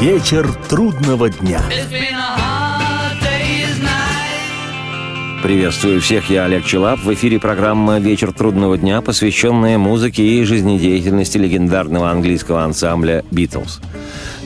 Вечер трудного дня. Приветствую всех, я Олег Челап. В эфире программа «Вечер трудного дня», посвященная музыке и жизнедеятельности легендарного английского ансамбля «Битлз».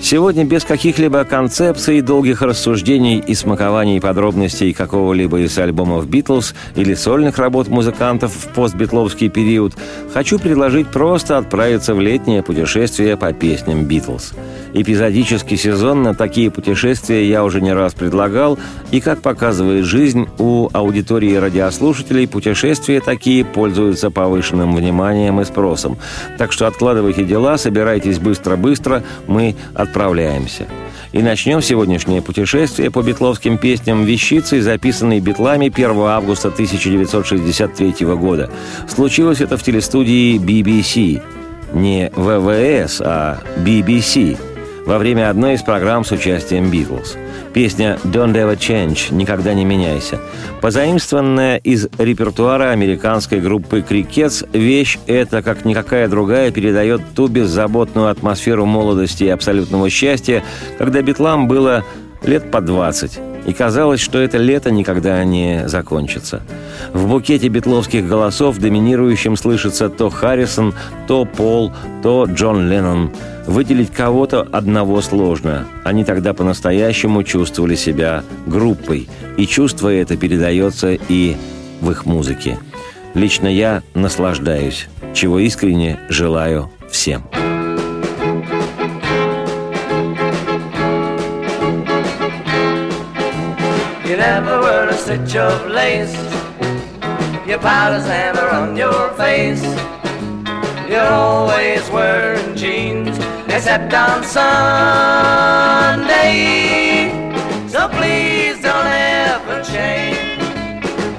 Сегодня без каких-либо концепций, долгих рассуждений и смакований подробностей какого-либо из альбомов «Битлз» или сольных работ музыкантов в постбитловский период, хочу предложить просто отправиться в летнее путешествие по песням «Битлз». Эпизодически сезонно такие путешествия я уже не раз предлагал, и, как показывает жизнь, у аудитории радиослушателей путешествия такие пользуются повышенным вниманием и спросом. Так что откладывайте дела, собирайтесь быстро-быстро, мы отправляемся. И начнем сегодняшнее путешествие по битловским песням «Вещицей», записанной битлами 1 августа 1963 года. Случилось это в телестудии BBC. Не ВВС, а BBC – во время одной из программ с участием Битлз. Песня «Don't Ever Change» «Никогда не меняйся». Позаимствованная из репертуара американской группы «Крикетс», вещь эта, как никакая другая, передает ту беззаботную атмосферу молодости и абсолютного счастья, когда Битлам было лет по 20 и казалось, что это лето никогда не закончится. В букете битловских голосов доминирующим слышится то Харрисон, то Пол, то Джон Леннон. Выделить кого-то одного сложно. Они тогда по-настоящему чувствовали себя группой, и чувство это передается и в их музыке. Лично я наслаждаюсь, чего искренне желаю всем. You never wear a stitch of lace. Your powder's hammer on your face. You're always wearing jeans, except on Sunday. So please don't ever change.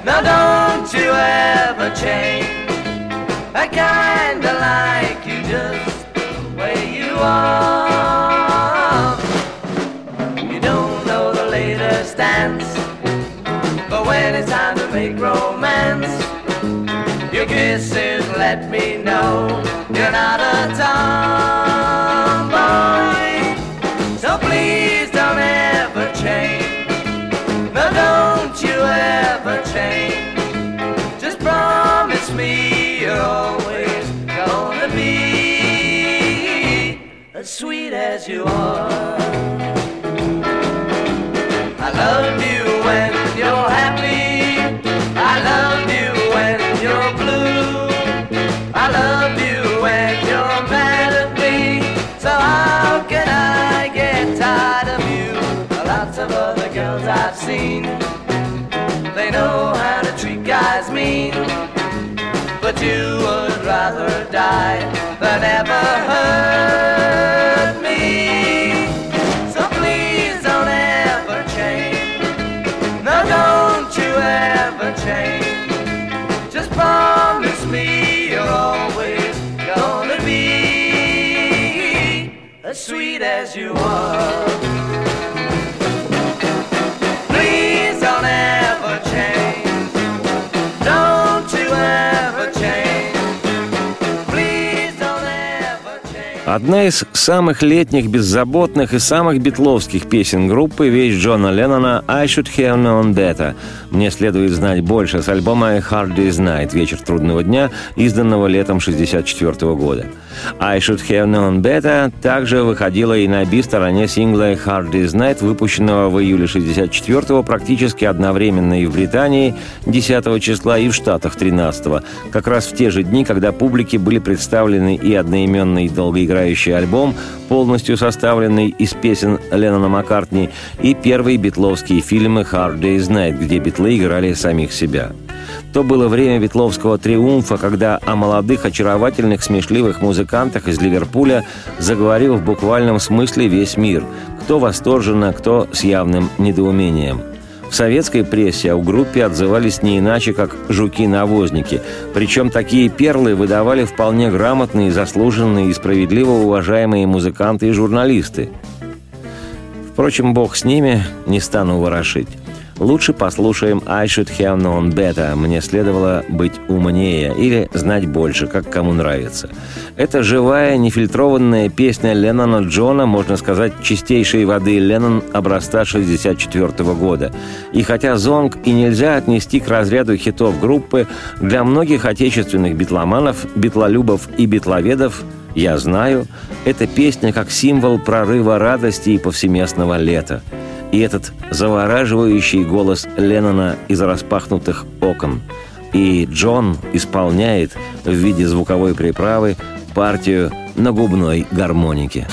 Now don't you ever change. I kinda like you just the way you are. You don't know the latest dance make romance. Your kisses let me know you're not a tomboy. So please don't ever change. No, don't you ever change. Just promise me you're always gonna be as sweet as you are. But you would rather die than ever hurt me. So please don't ever change. No, don't you ever change. Just promise me you're always gonna be as sweet as you are. Одна из самых летних, беззаботных и самых битловских песен группы – вещь Джона Леннона «I should have known better». Мне следует знать больше с альбома «Hard Day's Night» «Вечер трудного дня», изданного летом 1964 года. «I should have known better» также выходила и на би-стороне сингла «Hard Day's Night», выпущенного в июле 64 практически одновременно и в Британии 10 числа, и в Штатах 13 как раз в те же дни, когда публике были представлены и одноименный долгоиграющий альбом, полностью составленный из песен Леннона Маккартни, и первые битловские фильмы «Hard Day's Night», где битлы играли самих себя. То было время Ветловского триумфа, когда о молодых, очаровательных, смешливых музыкантах из Ливерпуля заговорил в буквальном смысле весь мир. Кто восторженно, кто с явным недоумением. В советской прессе о группе отзывались не иначе, как «жуки-навозники». Причем такие перлы выдавали вполне грамотные, заслуженные и справедливо уважаемые музыканты и журналисты. Впрочем, бог с ними, не стану ворошить. Лучше послушаем «I should have known better» «Мне следовало быть умнее» или «Знать больше», как кому нравится. Это живая, нефильтрованная песня Леннона Джона, можно сказать, чистейшей воды Леннон образца 64 года. И хотя «Зонг» и нельзя отнести к разряду хитов группы, для многих отечественных битломанов, битлолюбов и битловедов «Я знаю» — это песня как символ прорыва радости и повсеместного лета. И этот завораживающий голос Леннона из распахнутых окон. И Джон исполняет в виде звуковой приправы партию на губной гармонике.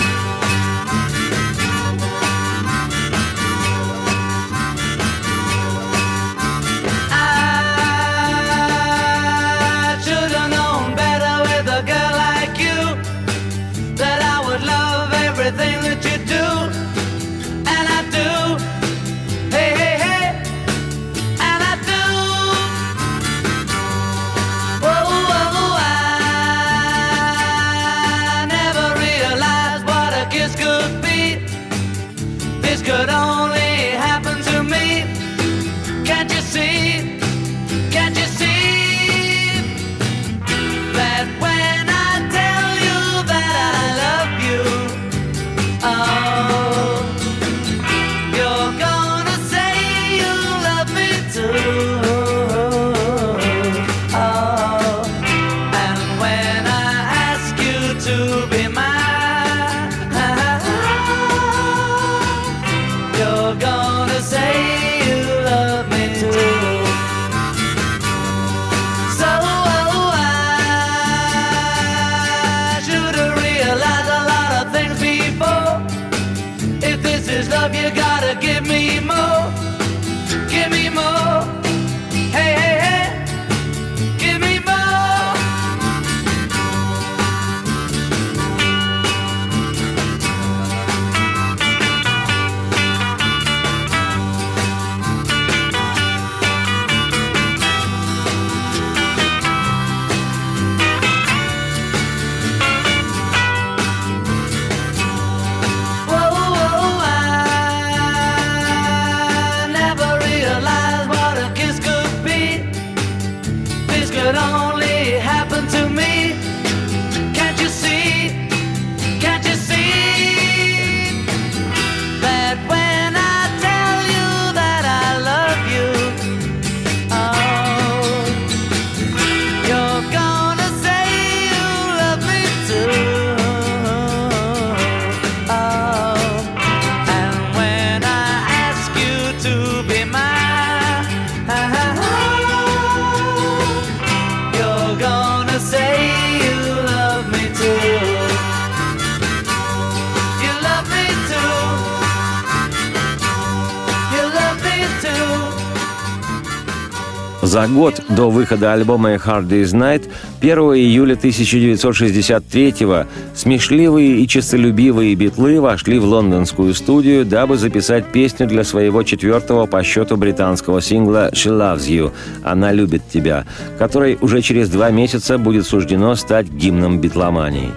За год до выхода альбома «A Hard Day's Night» 1 июля 1963-го смешливые и честолюбивые битлы вошли в лондонскую студию, дабы записать песню для своего четвертого по счету британского сингла «She Loves You» «Она любит тебя», который уже через два месяца будет суждено стать гимном битломании.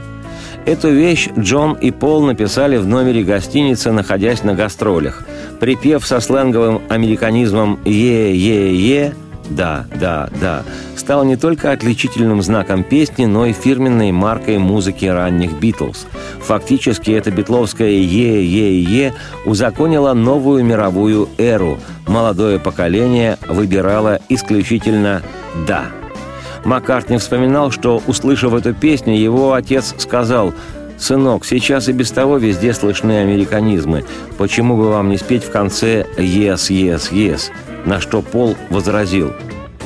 Эту вещь Джон и Пол написали в номере гостиницы, находясь на гастролях. Припев со сленговым американизмом «е-е-е» «Да, да, да» стал не только отличительным знаком песни, но и фирменной маркой музыки ранних «Битлз». Фактически это битловское «е-е-е» узаконило новую мировую эру. Молодое поколение выбирало исключительно «да». Маккартни вспоминал, что, услышав эту песню, его отец сказал «Сынок, сейчас и без того везде слышны американизмы. Почему бы вам не спеть в конце «Yes, yes, yes»?» На что Пол возразил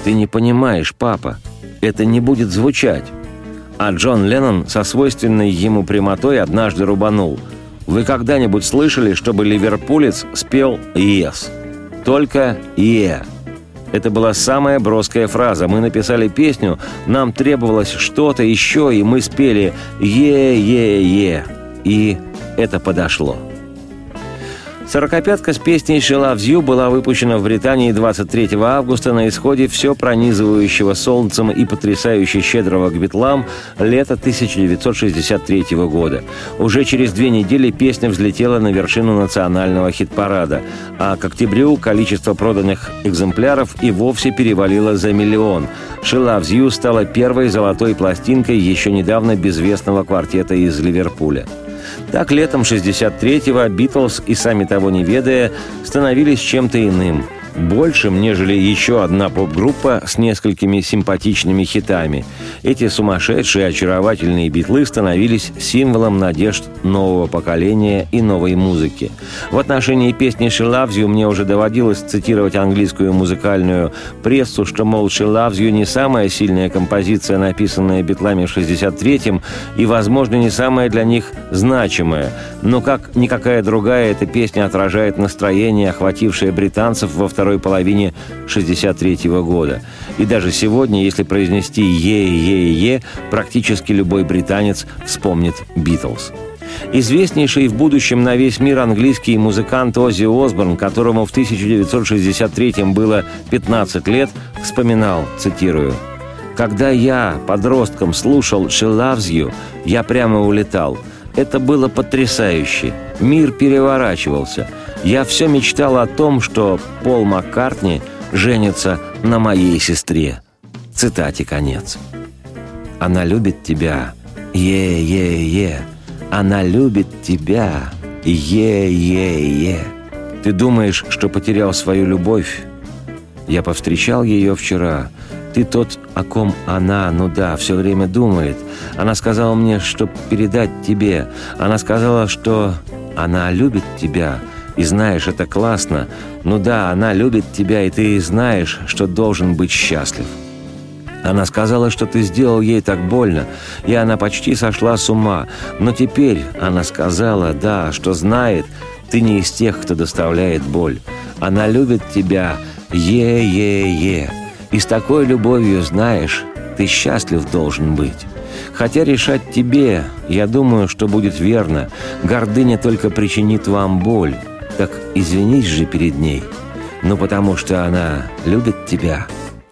«Ты не понимаешь, папа, это не будет звучать». А Джон Леннон со свойственной ему прямотой однажды рубанул «Вы когда-нибудь слышали, чтобы ливерпулец спел «Yes»?» Только «Yeah». Это была самая броская фраза. Мы написали песню, нам требовалось что-то еще, и мы спели «Е-е-е». И это подошло. Сорокопятка с песней «She Loves You» была выпущена в Британии 23 августа на исходе все пронизывающего солнцем и потрясающе щедрого к битлам лета 1963 года. Уже через две недели песня взлетела на вершину национального хит-парада, а к октябрю количество проданных экземпляров и вовсе перевалило за миллион. «She Loves You» стала первой золотой пластинкой еще недавно безвестного квартета из Ливерпуля. Так летом 63-го Битлз и сами того не ведая становились чем-то иным – большим, нежели еще одна поп-группа с несколькими симпатичными хитами. Эти сумасшедшие, очаровательные битлы становились символом надежд нового поколения и новой музыки. В отношении песни «She Loves You» мне уже доводилось цитировать английскую музыкальную прессу, что, мол, «She Loves You» не самая сильная композиция, написанная битлами в 63-м, и, возможно, не самая для них значимая. Но как никакая другая, эта песня отражает настроение, охватившее британцев во второй половине 63 -го года. И даже сегодня, если произнести «е-е-е», практически любой британец вспомнит «Битлз». Известнейший в будущем на весь мир английский музыкант Оззи Осборн, которому в 1963 было 15 лет, вспоминал, цитирую, «Когда я, подростком, слушал «She loves you», я прямо улетал. Это было потрясающе. Мир переворачивался. Я все мечтал о том, что Пол Маккартни женится на моей сестре. Цитате конец. Она любит тебя. Е-е-е. Она любит тебя. Е-е-е. Ты думаешь, что потерял свою любовь? Я повстречал ее вчера. Ты тот, о ком она, ну да, все время думает. Она сказала мне, что передать тебе. Она сказала, что она любит тебя. И знаешь, это классно. Ну да, она любит тебя, и ты знаешь, что должен быть счастлив. Она сказала, что ты сделал ей так больно, и она почти сошла с ума. Но теперь она сказала, да, что знает, ты не из тех, кто доставляет боль. Она любит тебя, е-е-е. И с такой любовью, знаешь, ты счастлив должен быть. Хотя решать тебе, я думаю, что будет верно. Гордыня только причинит вам боль. Так извинись же перед ней. Ну, потому что она любит тебя.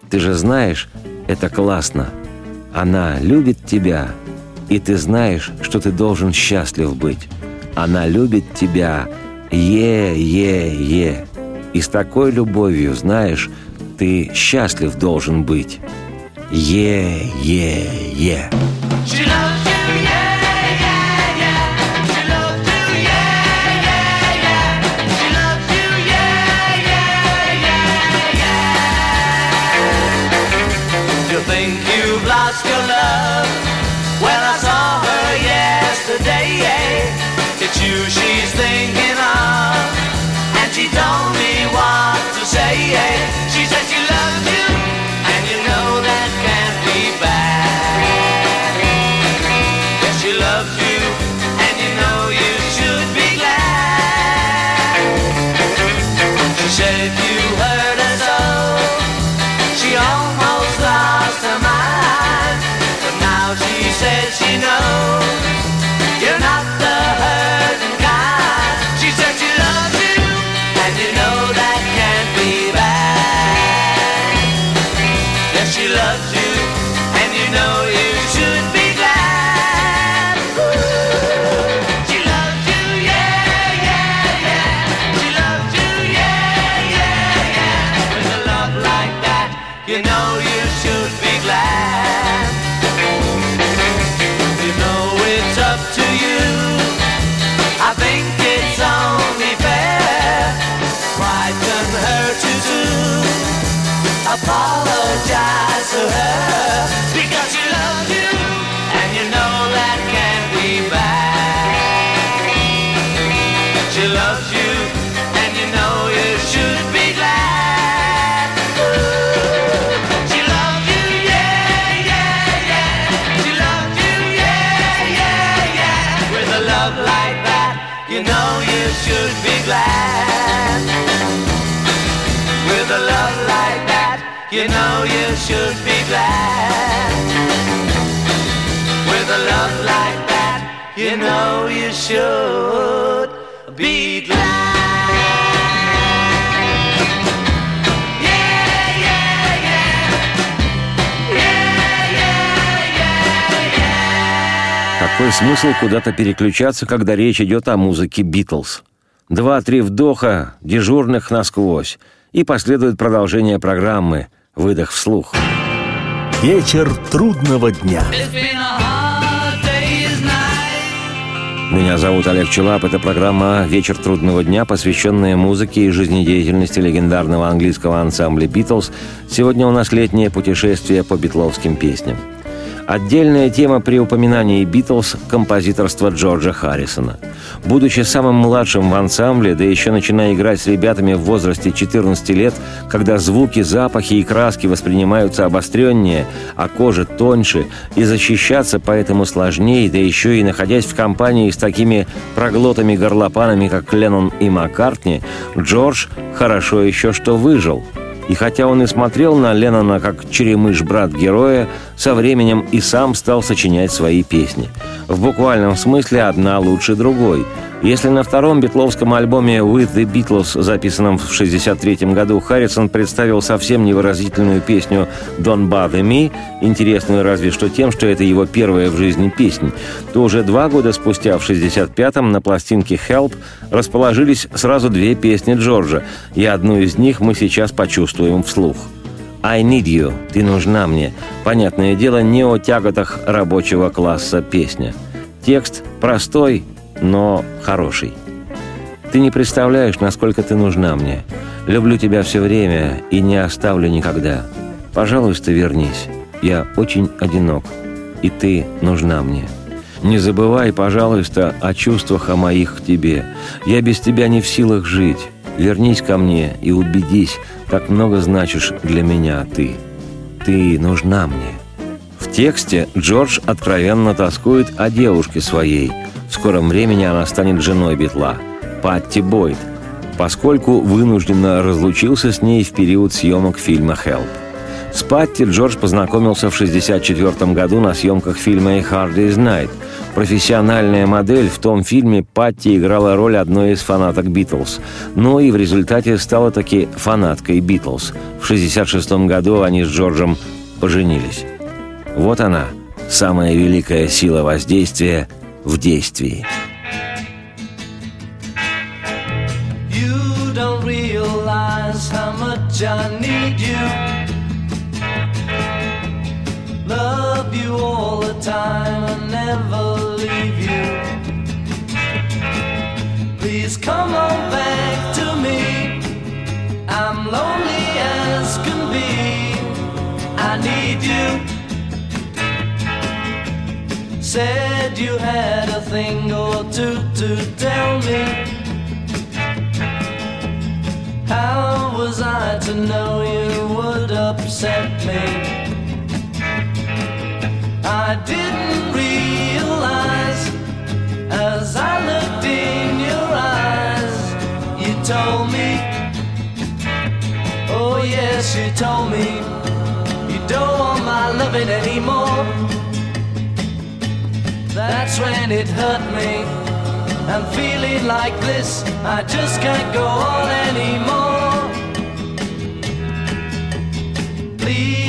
Ты же знаешь, это классно. Она любит тебя, и ты знаешь, что ты должен счастлив быть. Она любит тебя. Е-е-е. И с такой любовью, знаешь, ты счастлив должен быть. Е-е-е. Yeah. You know you should be glad. With a love like that, you know you should be glad. Какой смысл куда-то переключаться, когда речь идет о музыке «Битлз»? Два-три вдоха, дежурных насквозь, и последует продолжение программы – «Выдох вслух». Вечер трудного дня. Меня зовут Олег Челап. Это программа «Вечер трудного дня», посвященная музыке и жизнедеятельности легендарного английского ансамбля «Битлз». Сегодня у нас летнее путешествие по битловским песням. Отдельная тема при упоминании «Битлз» – композиторство Джорджа Харрисона. Будучи самым младшим в ансамбле, да еще начиная играть с ребятами в возрасте 14 лет, когда звуки, запахи и краски воспринимаются обостреннее, а кожа тоньше, и защищаться поэтому сложнее, да еще и находясь в компании с такими проглотами-горлопанами, как Леннон и Маккартни, Джордж хорошо еще что выжил – и хотя он и смотрел на Леннона как черемыш брат героя, со временем и сам стал сочинять свои песни. В буквальном смысле одна лучше другой – если на втором битловском альбоме «With the Beatles», записанном в 1963 году, Харрисон представил совсем невыразительную песню «Don't Bother Me», интересную разве что тем, что это его первая в жизни песня, то уже два года спустя, в 1965-м, на пластинке «Help» расположились сразу две песни Джорджа, и одну из них мы сейчас почувствуем вслух. «I need you» – «Ты нужна мне» – понятное дело, не о тяготах рабочего класса песня. Текст простой, но хороший. Ты не представляешь, насколько ты нужна мне. Люблю тебя все время и не оставлю никогда. Пожалуйста, вернись. Я очень одинок, и ты нужна мне. Не забывай, пожалуйста, о чувствах о моих к тебе. Я без тебя не в силах жить. Вернись ко мне и убедись, как много значишь для меня ты. Ты нужна мне. В тексте Джордж откровенно тоскует о девушке своей – в скором времени она станет женой Битла, Патти Бойд, поскольку вынужденно разлучился с ней в период съемок фильма «Хелп». С Патти Джордж познакомился в 1964 году на съемках фильма «A Hard Day's Night». Профессиональная модель в том фильме Патти играла роль одной из фанаток «Битлз», но и в результате стала таки фанаткой «Битлз». В 1966 году они с Джорджем поженились. Вот она, самая великая сила воздействия – в действии. You don't realize how much I need you. Love you all the time and never leave you. Please come on back to me. I'm lonely as can be. I need you said you had a thing or two to tell me. How was I to know you would upset me? I didn't realize as I looked in your eyes, you told me. Oh, yes, you told me you don't want my loving anymore. That's when it hurt me. I'm feeling like this, I just can't go on anymore. Please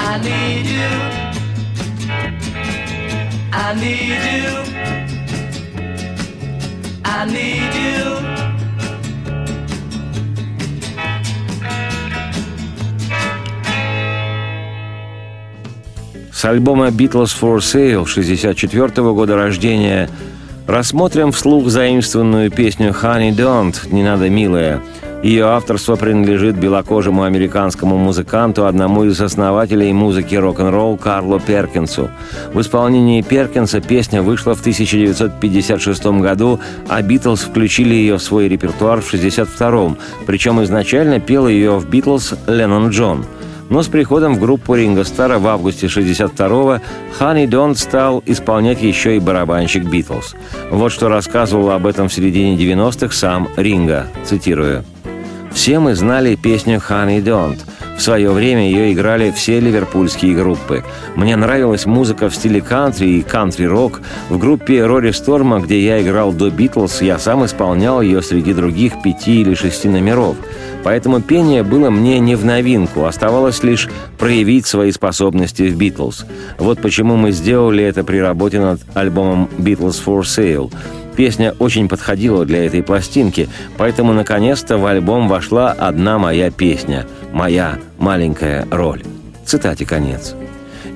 I need you. I need you. I need you. С альбома «Beatles for Sale» 64 года рождения рассмотрим вслух заимствованную песню «Honey Don't» «Не надо, милая», ее авторство принадлежит белокожему американскому музыканту, одному из основателей музыки рок-н-ролл Карлу Перкинсу. В исполнении Перкинса песня вышла в 1956 году, а Битлз включили ее в свой репертуар в 1962 причем изначально пел ее в Битлз Леннон Джон – но с приходом в группу Ринга Стара в августе 62-го Ханни Дон стал исполнять еще и барабанщик Битлз. Вот что рассказывал об этом в середине 90-х сам Ринга, цитирую. Все мы знали песню «Honey Don't». В свое время ее играли все ливерпульские группы. Мне нравилась музыка в стиле кантри и кантри-рок. В группе Рори Сторма, где я играл до Битлз, я сам исполнял ее среди других пяти или шести номеров. Поэтому пение было мне не в новинку, оставалось лишь проявить свои способности в Битлз. Вот почему мы сделали это при работе над альбомом «Beatles for Sale». Песня очень подходила для этой пластинки, поэтому наконец-то в альбом вошла одна моя песня «Моя маленькая роль». Цитате конец.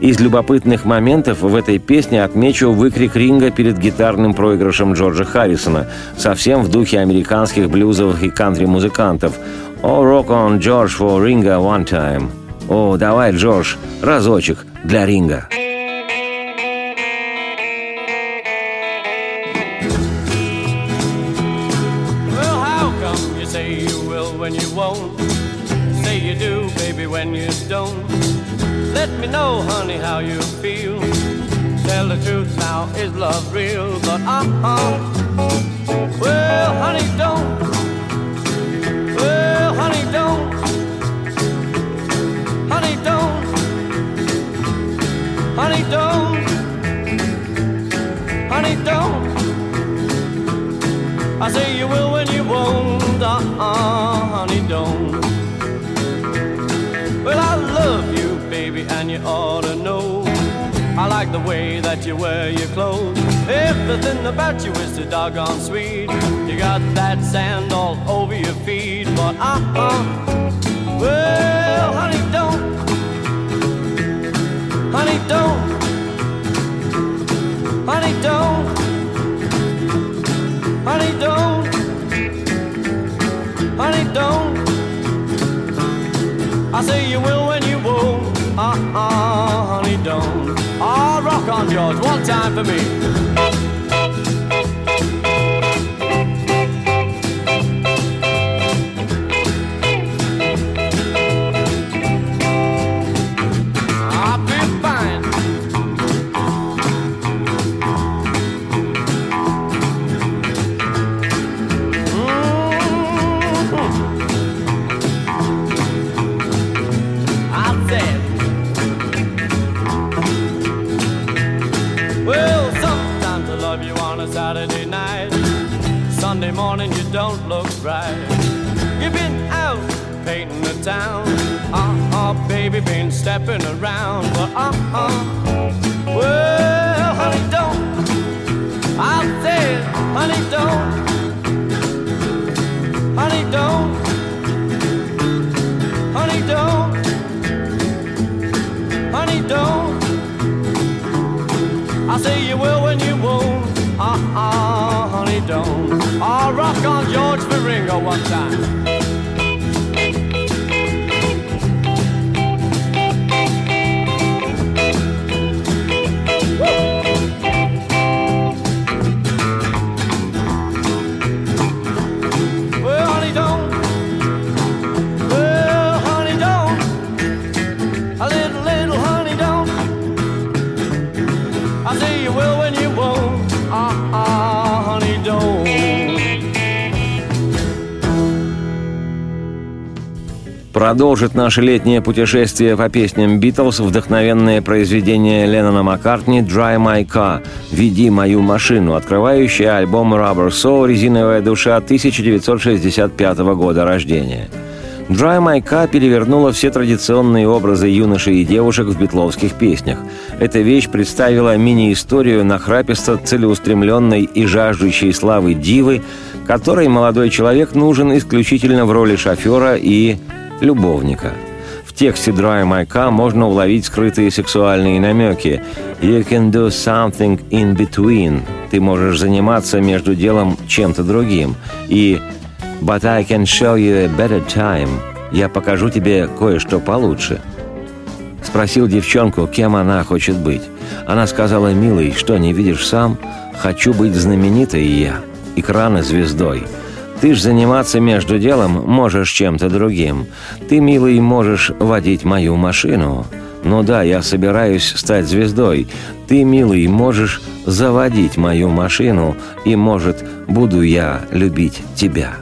Из любопытных моментов в этой песне отмечу выкрик ринга перед гитарным проигрышем Джорджа Харрисона, совсем в духе американских блюзовых и кантри-музыкантов. «Oh, rock on, George, for Ringa one time». «О, давай, Джордж, разочек для ринга». But uh-uh. Well, honey, don't. Well, honey, don't. Honey, don't. Honey, don't. Honey, don't. I say you will when you won't. Uh-uh, honey, don't. Well, I love you baby, and you ought to know. I like the way that you wear your clothes. Everything about you is so doggone sweet. You got that sand all over your feet, but uh-uh. Well, honey, don't. Honey, don't. Honey, don't. Honey, don't. Honey, don't. I say you will when you won't uh-uh, honey, don't. Ah, oh, rock on, George, one time for me. Right. You've been out painting the town. Uh uh, baby, been stepping around. But uh uh, well, honey, don't. I said, honey, don't. Honey, don't. Honey, don't. Honey, don't. I say you will when you won't. Uh uh, honey, don't. I'll rock on George One time. Продолжит наше летнее путешествие по песням Битлз вдохновенное произведение Леннона Маккартни «Dry My Car» «Веди мою машину», открывающее альбом «Rubber Soul» «Резиновая душа» 1965 года рождения. «Dry My Car» перевернула все традиционные образы юношей и девушек в битловских песнях. Эта вещь представила мини-историю нахраписто целеустремленной и жаждущей славы дивы, которой молодой человек нужен исключительно в роли шофера и любовника. В тексте «Dry My Car» можно уловить скрытые сексуальные намеки. «You can do something in between» – ты можешь заниматься между делом чем-то другим. И «But I can show you a better time» – я покажу тебе кое-что получше. Спросил девчонку, кем она хочет быть. Она сказала, «Милый, что, не видишь сам? Хочу быть знаменитой я, экрана звездой». Ты ж заниматься между делом можешь чем-то другим. Ты, милый, можешь водить мою машину. Ну да, я собираюсь стать звездой. Ты, милый, можешь заводить мою машину, и, может, буду я любить тебя».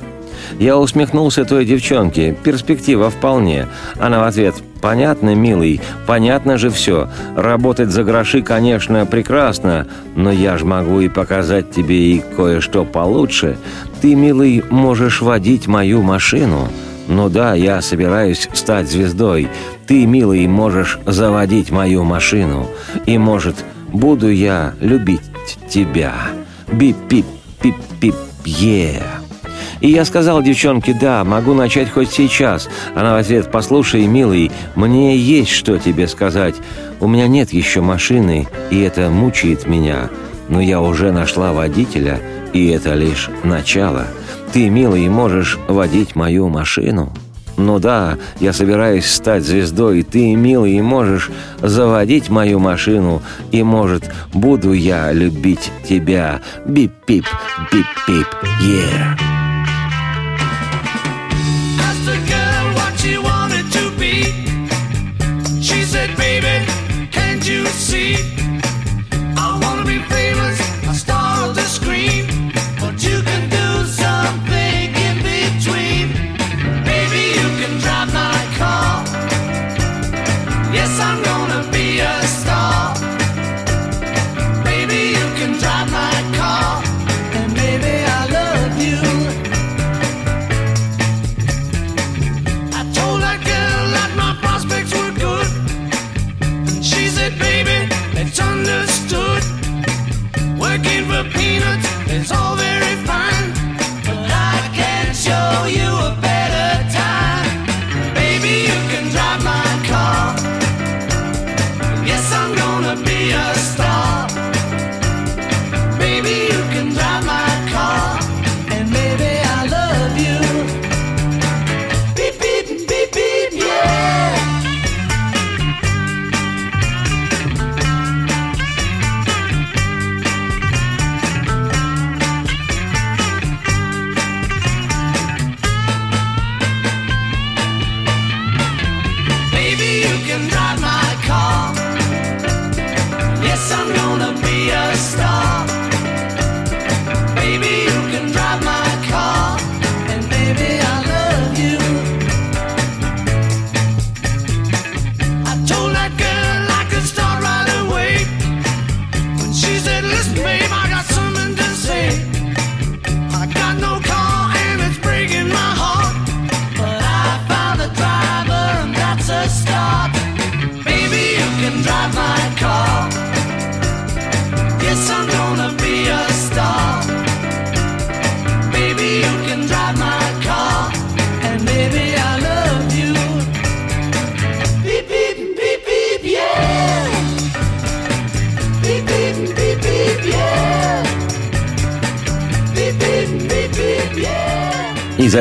Я усмехнулся той девчонке. Перспектива вполне. Она в ответ «Понятно, милый, понятно же все. Работать за гроши, конечно, прекрасно, но я ж могу и показать тебе и кое-что получше. Ты, милый, можешь водить мою машину». «Ну да, я собираюсь стать звездой. Ты, милый, можешь заводить мою машину. И, может, буду я любить тебя. Бип-бип-бип-бип-е». И я сказал девчонке, да, могу начать хоть сейчас. Она в ответ, послушай, милый, мне есть что тебе сказать. У меня нет еще машины, и это мучает меня. Но я уже нашла водителя, и это лишь начало. Ты, милый, можешь водить мою машину?» «Ну да, я собираюсь стать звездой, и ты, милый, можешь заводить мою машину, и, может, буду я любить тебя. Бип-пип, бип-пип, yeah!»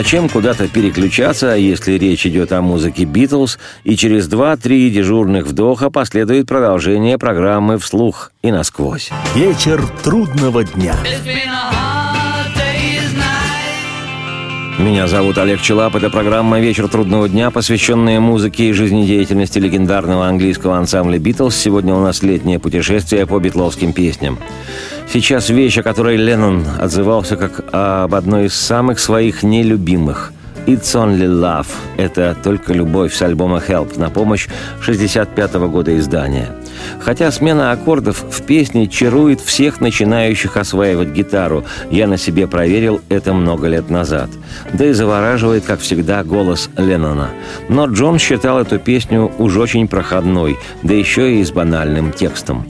Зачем куда-то переключаться, если речь идет о музыке «Битлз», и через два-три дежурных вдоха последует продолжение программы «Вслух» и «Насквозь». Вечер трудного дня. Меня зовут Олег Челап. Это программа «Вечер трудного дня», посвященная музыке и жизнедеятельности легендарного английского ансамбля «Битлз». Сегодня у нас летнее путешествие по битловским песням. Сейчас вещь, о которой Леннон отзывался как об одной из самых своих нелюбимых. «It's Only Love» — это только любовь с альбома «Help» на помощь 65 -го года издания. Хотя смена аккордов в песне чарует всех начинающих осваивать гитару. Я на себе проверил это много лет назад. Да и завораживает, как всегда, голос Леннона. Но Джон считал эту песню уж очень проходной, да еще и с банальным текстом.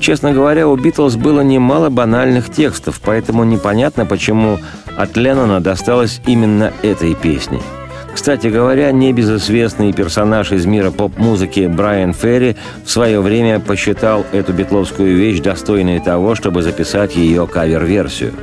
Честно говоря, у «Битлз» было немало банальных текстов, поэтому непонятно, почему от Леннона досталось именно этой песни. Кстати говоря, небезызвестный персонаж из мира поп-музыки Брайан Ферри в свое время посчитал эту битловскую вещь достойной того, чтобы записать ее кавер-версию –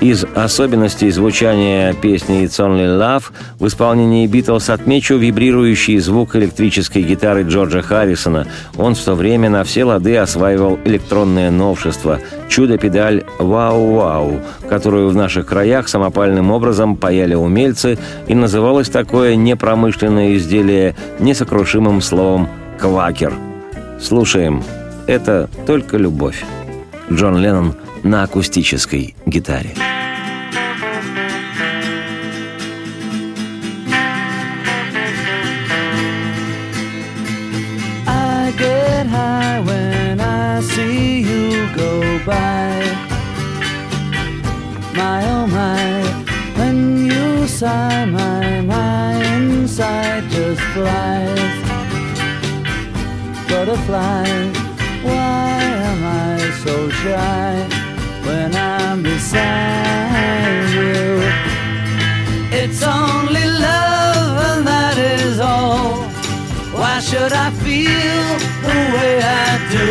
из особенностей звучания песни «It's Only Love» в исполнении «Битлз» отмечу вибрирующий звук электрической гитары Джорджа Харрисона. Он в то время на все лады осваивал электронное новшество – чудо-педаль «Вау-Вау», которую в наших краях самопальным образом паяли умельцы, и называлось такое непромышленное изделие несокрушимым словом «квакер». Слушаем. Это только любовь. Джон Леннон – на акустической гитаре. Oh sigh, my my inside just flies. Butterfly, why am I so shy? When beside you. It's only love, and that is all. Why should I feel the way I do?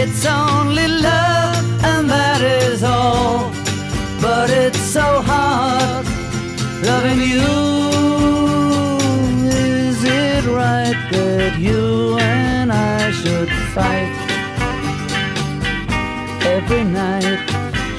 It's only love, and that is all. But it's so hard loving you. Is it right that you and I should fight? every night.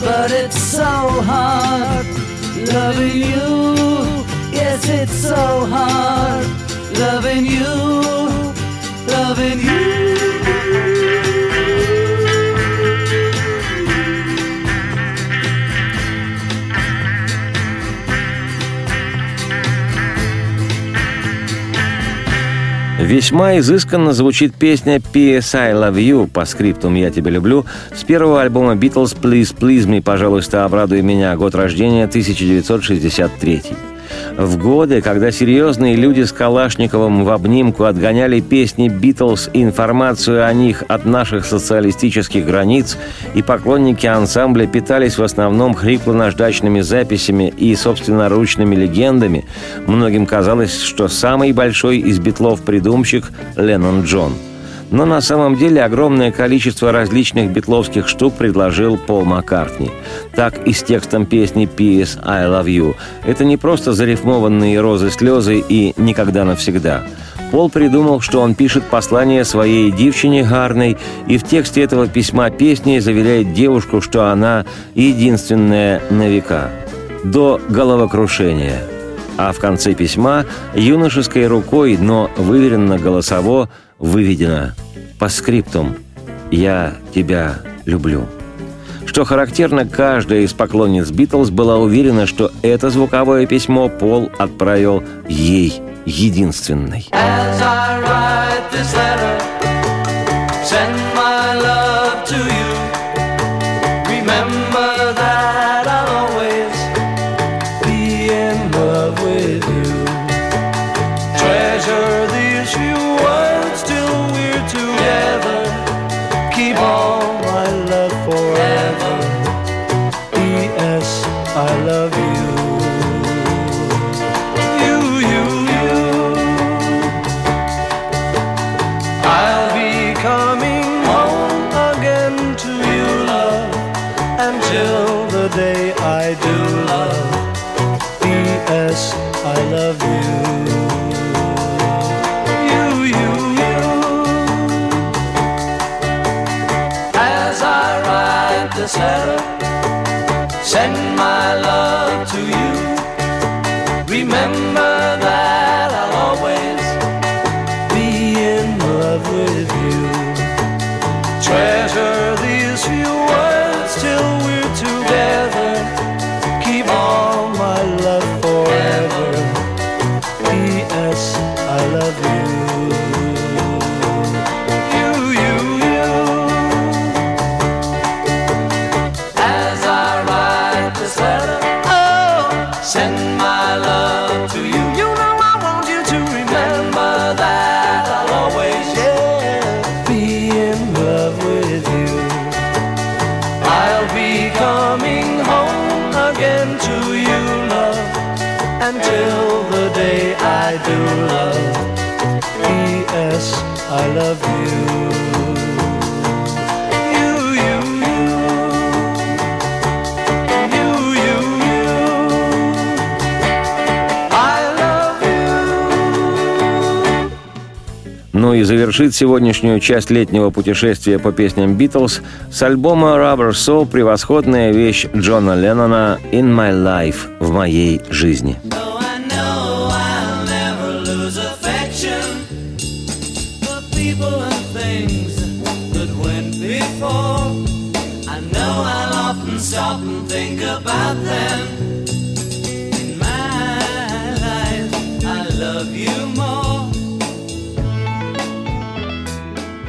but it's so hard loving you. Yes, it's so hard loving you, loving you. Весьма изысканно звучит песня «P.S. I Love You» по скриптум «Я тебя люблю» с первого альбома «Beatles Please Please Me», пожалуйста, обрадуй меня, год рождения 1963. В годы, когда серьезные люди с Калашниковым в обнимку отгоняли песни «Битлз» и информацию о них от наших социалистических границ, и поклонники ансамбля питались в основном хрипло-наждачными записями и собственноручными легендами, многим казалось, что самый большой из битлов придумщик – Леннон Джон – но на самом деле огромное количество различных битловских штук предложил Пол Маккартни. Так и с текстом песни «P.S. I Love You». Это не просто зарифмованные розы-слезы и «Никогда навсегда». Пол придумал, что он пишет послание своей девчине Гарной, и в тексте этого письма песни заверяет девушку, что она единственная на века. До головокрушения. А в конце письма юношеской рукой, но выверенно голосово, выведено по скриптум «Я тебя люблю». Что характерно, каждая из поклонниц Битлз была уверена, что это звуковое письмо Пол отправил ей единственной. As I write this letter, P.S. I love you. Ну и завершит сегодняшнюю часть летнего путешествия по песням Битлз с альбома Rubber Soul превосходная вещь Джона Леннона «In My Life» в моей жизни.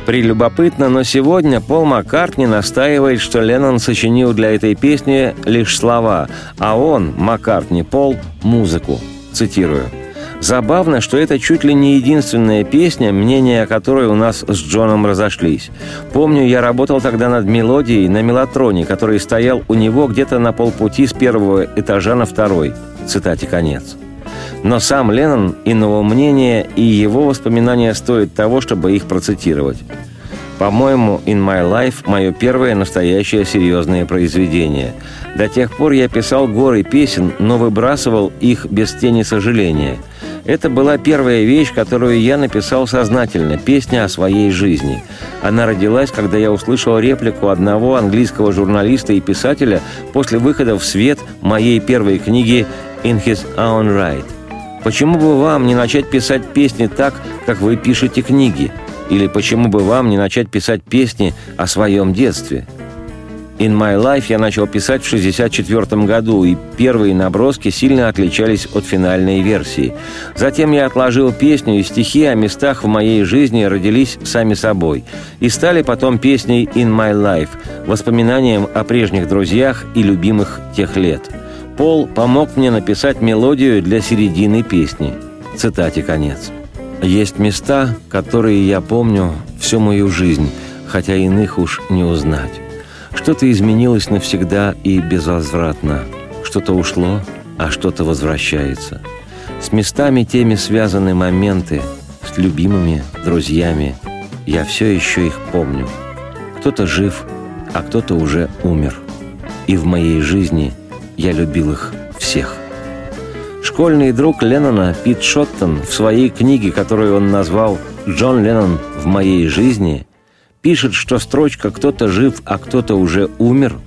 Прелюбопытно, но сегодня Пол Маккартни настаивает, что Леннон сочинил для этой песни лишь слова, а он, Маккартни Пол, музыку. Цитирую. Забавно, что это чуть ли не единственная песня, мнения о которой у нас с Джоном разошлись. Помню, я работал тогда над мелодией на мелатроне, который стоял у него где-то на полпути с первого этажа на второй. Цитате конец. Но сам Леннон иного мнения, и его воспоминания стоят того, чтобы их процитировать. По-моему, «In My Life» – мое первое настоящее серьезное произведение. До тех пор я писал горы песен, но выбрасывал их без тени сожаления. Это была первая вещь, которую я написал сознательно – песня о своей жизни. Она родилась, когда я услышал реплику одного английского журналиста и писателя после выхода в свет моей первой книги «In His Own Right». Почему бы вам не начать писать песни так, как вы пишете книги? Или почему бы вам не начать писать песни о своем детстве? «In My Life» я начал писать в 1964 году, и первые наброски сильно отличались от финальной версии. Затем я отложил песню, и стихи о местах в моей жизни родились сами собой. И стали потом песней «In My Life», воспоминанием о прежних друзьях и любимых тех лет. Пол помог мне написать мелодию для середины песни. Цитате конец. «Есть места, которые я помню всю мою жизнь, хотя иных уж не узнать. Что-то изменилось навсегда и безвозвратно. Что-то ушло, а что-то возвращается. С местами теми связаны моменты, с любимыми, друзьями. Я все еще их помню. Кто-то жив, а кто-то уже умер. И в моей жизни я любил их всех. Школьный друг Леннона Пит Шоттон в своей книге, которую он назвал «Джон Леннон в моей жизни», пишет, что строчка «кто-то жив, а кто-то уже умер» –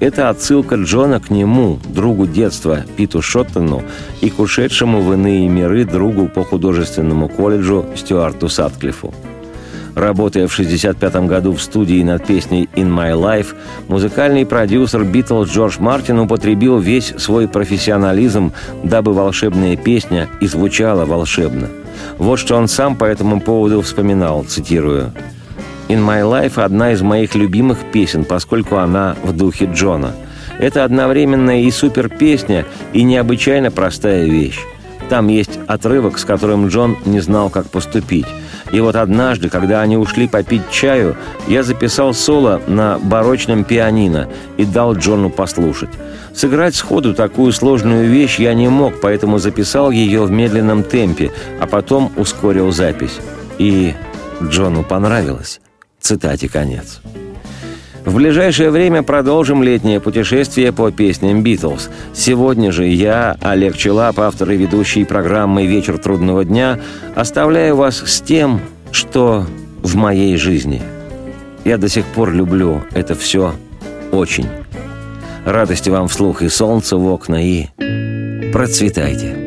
это отсылка Джона к нему, другу детства Питу Шоттону и к ушедшему в иные миры другу по художественному колледжу Стюарту Сатклифу. Работая в 1965 году в студии над песней «In My Life», музыкальный продюсер Битлз Джордж Мартин употребил весь свой профессионализм, дабы волшебная песня и звучала волшебно. Вот что он сам по этому поводу вспоминал, цитирую. «In My Life» – одна из моих любимых песен, поскольку она в духе Джона. Это одновременно и супер-песня, и необычайно простая вещь. Там есть отрывок, с которым Джон не знал, как поступить. И вот однажды, когда они ушли попить чаю, я записал соло на барочном пианино и дал Джону послушать. Сыграть сходу такую сложную вещь я не мог, поэтому записал ее в медленном темпе, а потом ускорил запись. И Джону понравилось. Цитате конец. В ближайшее время продолжим летнее путешествие по песням «Битлз». Сегодня же я, Олег Челап, автор и ведущий программы «Вечер трудного дня», оставляю вас с тем, что в моей жизни. Я до сих пор люблю это все очень. Радости вам вслух и солнца в окна, и процветайте.